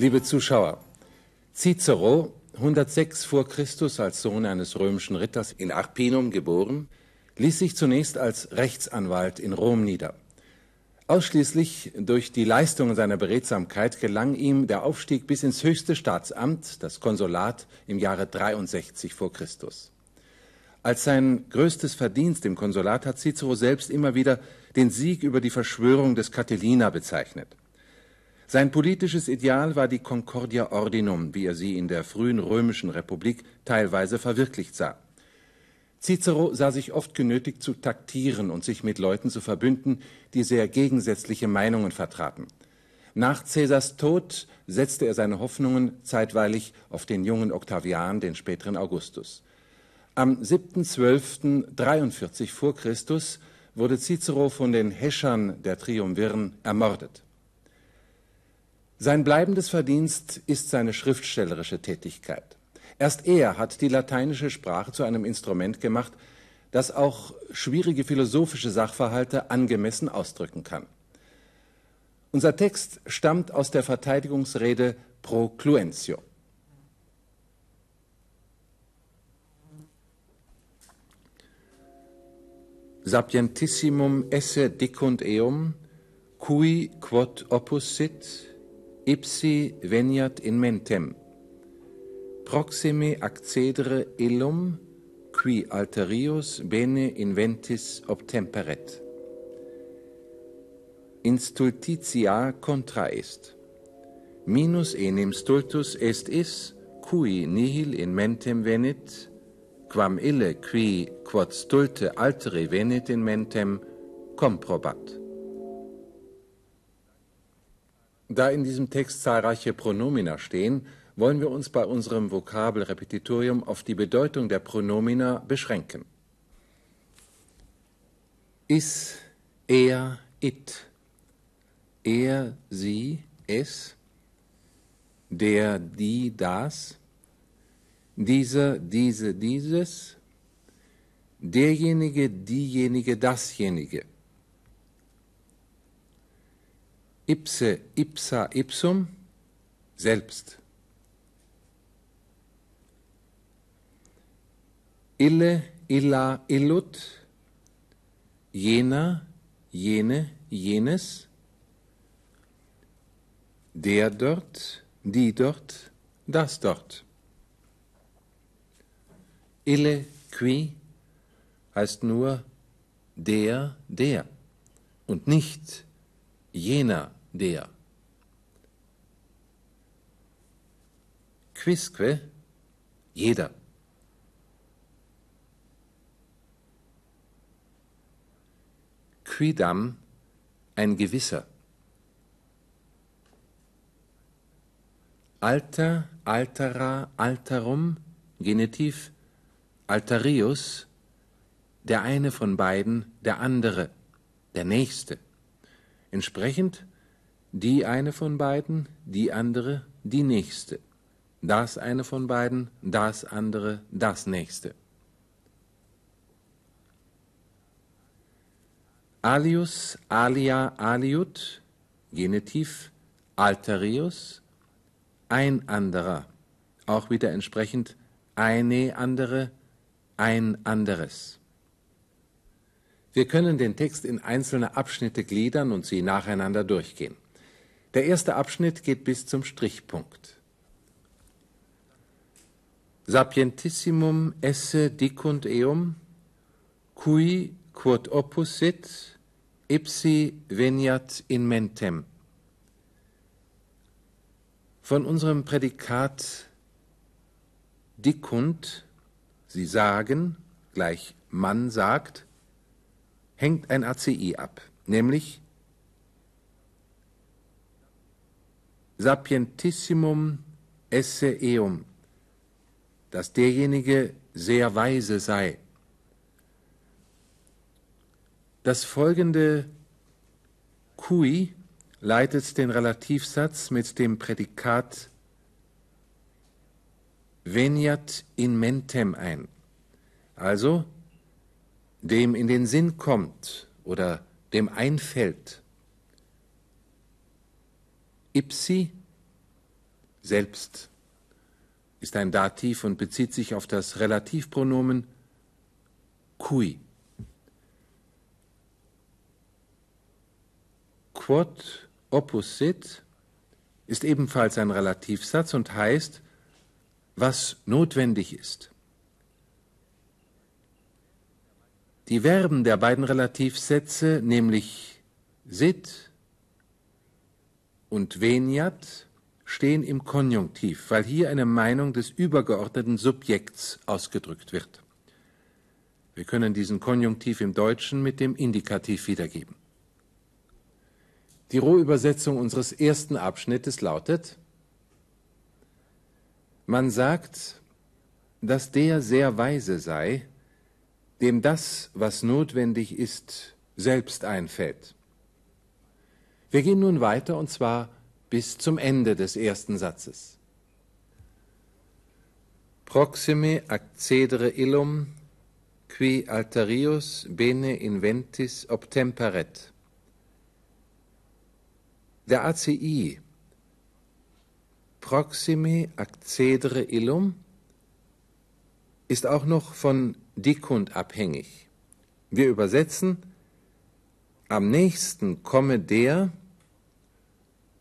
Liebe Zuschauer, Cicero, 106 vor Christus als Sohn eines römischen Ritters in Arpinum geboren, ließ sich zunächst als Rechtsanwalt in Rom nieder. Ausschließlich durch die Leistungen seiner Beredsamkeit gelang ihm der Aufstieg bis ins höchste Staatsamt, das Konsulat, im Jahre 63 vor Christus. Als sein größtes Verdienst im Konsulat hat Cicero selbst immer wieder den Sieg über die Verschwörung des Catilina bezeichnet. Sein politisches Ideal war die Concordia Ordinum, wie er sie in der frühen römischen Republik teilweise verwirklicht sah. Cicero sah sich oft genötigt zu taktieren und sich mit Leuten zu verbünden, die sehr gegensätzliche Meinungen vertraten. Nach Caesars Tod setzte er seine Hoffnungen zeitweilig auf den jungen Octavian, den späteren Augustus. Am 7.12.43 vor Christus wurde Cicero von den Häschern der Triumviren ermordet. Sein bleibendes Verdienst ist seine schriftstellerische Tätigkeit. Erst er hat die lateinische Sprache zu einem Instrument gemacht, das auch schwierige philosophische Sachverhalte angemessen ausdrücken kann. Unser Text stammt aus der Verteidigungsrede Pro Cluentio. Sapientissimum esse dicunt eum, cui quod opus sit, ipsi veniat in mentem proxime accedere illum qui alterius bene inventis obtemperet. Instultitia contra est. Minus enim stultus est is, cui nihil in mentem venit, quam ille qui quod stulte alteri venit in mentem, comprobat. Da in diesem Text zahlreiche Pronomina stehen, wollen wir uns bei unserem Vokabelrepetitorium auf die Bedeutung der Pronomina beschränken. Is, er, it. Er, sie, es. Der, die, das. Dieser, diese, dieses. Derjenige, diejenige, dasjenige. Ipse, ipsa, ipsum. Selbst. ille, illa, illut, jener, jene, jenes, der dort, die dort, das dort. Ille, qui heißt nur der, der und nicht jener, der. Quisque, jeder. quidam ein gewisser. Alter, altera, alterum, Genitiv, altarius, der eine von beiden, der andere, der nächste. Entsprechend die eine von beiden, die andere, die nächste. Das eine von beiden, das andere, das nächste. alius, alia, aliut, Genitiv, alterius, ein anderer, auch wieder entsprechend eine andere, ein anderes. Wir können den Text in einzelne Abschnitte gliedern und sie nacheinander durchgehen. Der erste Abschnitt geht bis zum Strichpunkt. Sapientissimum esse dicunt eum, cui quod opus sit, ipsi veniat in mentem. Von unserem Prädikat dicunt, sie sagen, gleich man sagt, hängt ein ACI ab, nämlich sapientissimum esse eum, dass derjenige sehr weise sei. Das folgende cui leitet den Relativsatz mit dem Prädikat veniat in mentem ein, also dem in den Sinn kommt oder dem einfällt. Ipsi selbst ist ein Dativ und bezieht sich auf das Relativpronomen cui. Quod opus sit ist ebenfalls ein Relativsatz und heißt, was notwendig ist. Die Verben der beiden Relativsätze, nämlich sit und veniat, stehen im Konjunktiv, weil hier eine Meinung des übergeordneten Subjekts ausgedrückt wird. Wir können diesen Konjunktiv im Deutschen mit dem Indikativ wiedergeben. Die Rohübersetzung unseres ersten Abschnittes lautet, man sagt, dass der sehr weise sei, dem das, was notwendig ist, selbst einfällt. Wir gehen nun weiter und zwar bis zum Ende des ersten Satzes. Proxime accedere illum qui altarius bene inventis obtemperet. Der ACI Proxime accedere illum ist auch noch von Dikund abhängig. Wir übersetzen, am nächsten komme der,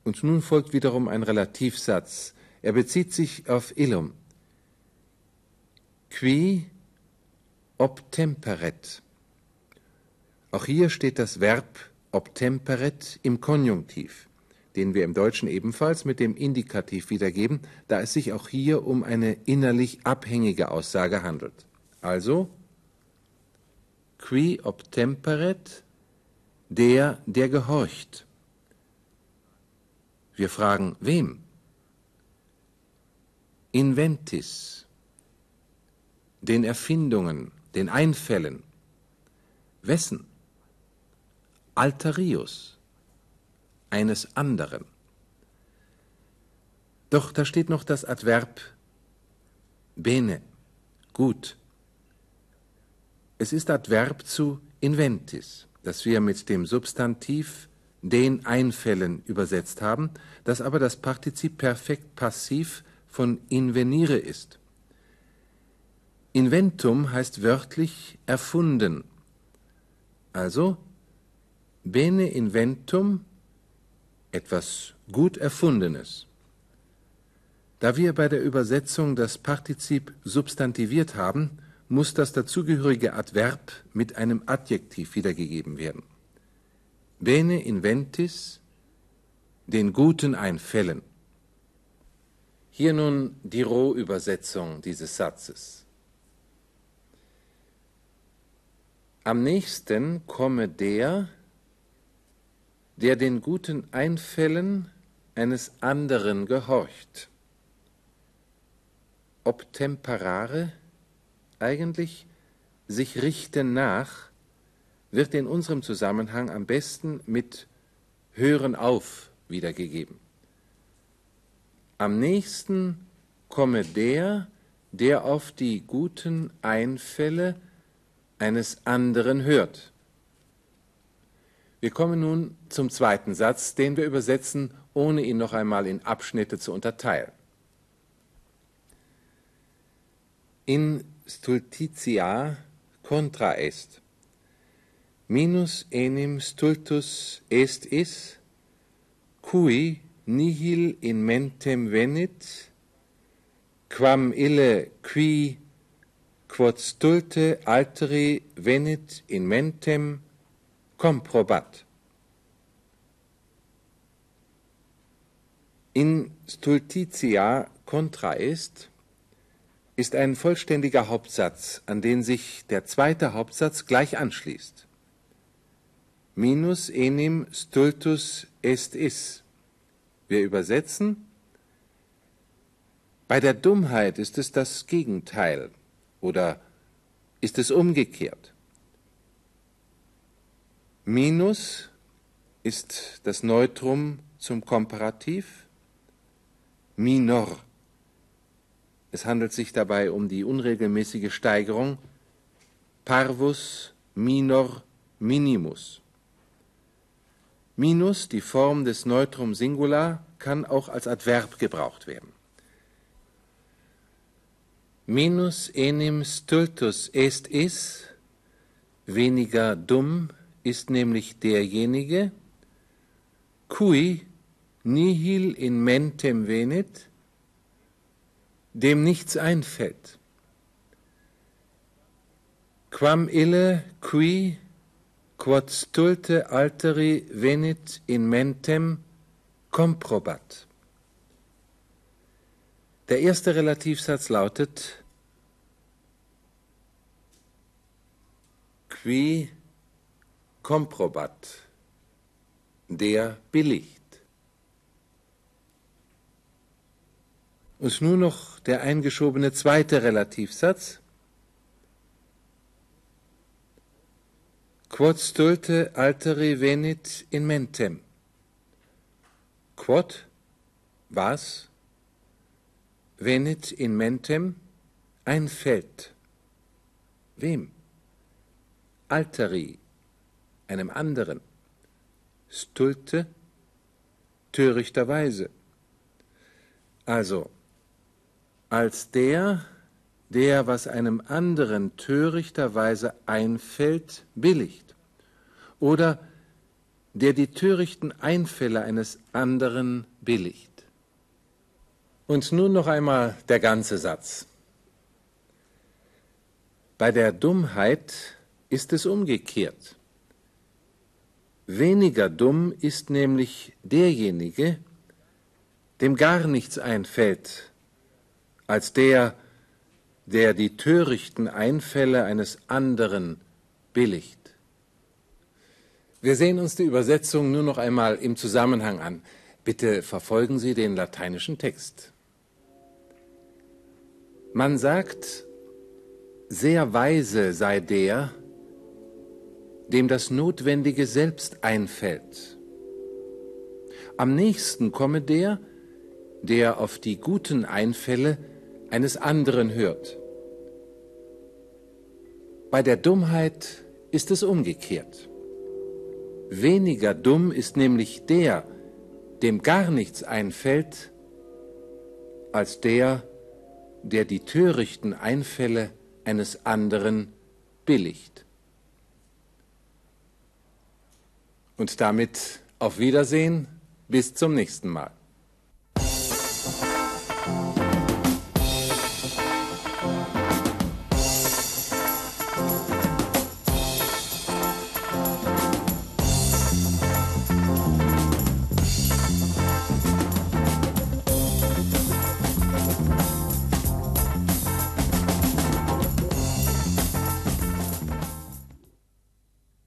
und nun folgt wiederum ein Relativsatz. Er bezieht sich auf illum. Qui obtemperet. Auch hier steht das Verb obtemperet im Konjunktiv, den wir im Deutschen ebenfalls mit dem Indikativ wiedergeben, da es sich auch hier um eine innerlich abhängige Aussage handelt. Also, qui obtemperet, der, der gehorcht. Wir fragen, wem? Inventis, den Erfindungen, den Einfällen. Wessen? Altarius, eines anderen. Doch da steht noch das Adverb bene, gut. Es ist Adverb zu inventis, das wir mit dem Substantiv den Einfällen übersetzt haben, das aber das Partizip perfekt passiv von invenire ist. Inventum heißt wörtlich erfunden. Also bene inventum etwas gut Erfundenes. Da wir bei der Übersetzung das Partizip substantiviert haben, muss das dazugehörige Adverb mit einem Adjektiv wiedergegeben werden. Bene inventis, den guten Einfällen. Hier nun die Rohübersetzung dieses Satzes. Am nächsten komme der, der den guten Einfällen eines anderen gehorcht. Obtemperare, eigentlich sich richten nach, wird in unserem Zusammenhang am besten mit Hören auf wiedergegeben. Am nächsten komme der, der auf die guten Einfälle eines anderen hört. Wir kommen nun zum zweiten Satz, den wir übersetzen, ohne ihn noch einmal in Abschnitte zu unterteilen. In stultitia contra est minus enim stultus est is, cui nihil in mentem venit, quam ille qui quod stulte alteri venit in mentem comprobat. In stultitia contra est ist ein vollständiger Hauptsatz, an den sich der zweite Hauptsatz gleich anschließt minus enim stultus est is. Wir übersetzen, bei der Dummheit ist es das Gegenteil oder ist es umgekehrt. Minus ist das Neutrum zum Komparativ, minor. Es handelt sich dabei um die unregelmäßige Steigerung parvus minor minimus minus die Form des Neutrum Singular kann auch als Adverb gebraucht werden. Minus enim stultus est is, weniger dumm ist nämlich derjenige, cui nihil in mentem venit, dem nichts einfällt. Quam ille qui quod stulte alteri venit in mentem comprobat. Der erste Relativsatz lautet qui comprobat, der billigt. Und nun noch der eingeschobene zweite Relativsatz. Quod stulte alteri venit in mentem. Quod, was, venit in mentem, einfällt. Wem? Alteri, einem anderen. Stulte, törichterweise. Also, als der, der, was einem anderen törichterweise einfällt, billigt. Oder der die törichten Einfälle eines anderen billigt. Und nun noch einmal der ganze Satz. Bei der Dummheit ist es umgekehrt. Weniger dumm ist nämlich derjenige, dem gar nichts einfällt, als der, der die törichten Einfälle eines anderen billigt. Wir sehen uns die Übersetzung nur noch einmal im Zusammenhang an. Bitte verfolgen Sie den lateinischen Text. Man sagt, sehr weise sei der, dem das Notwendige selbst einfällt. Am nächsten komme der, der auf die guten Einfälle eines anderen hört. Bei der Dummheit ist es umgekehrt. Weniger dumm ist nämlich der, dem gar nichts einfällt, als der, der die törichten Einfälle eines anderen billigt. Und damit auf Wiedersehen, bis zum nächsten Mal.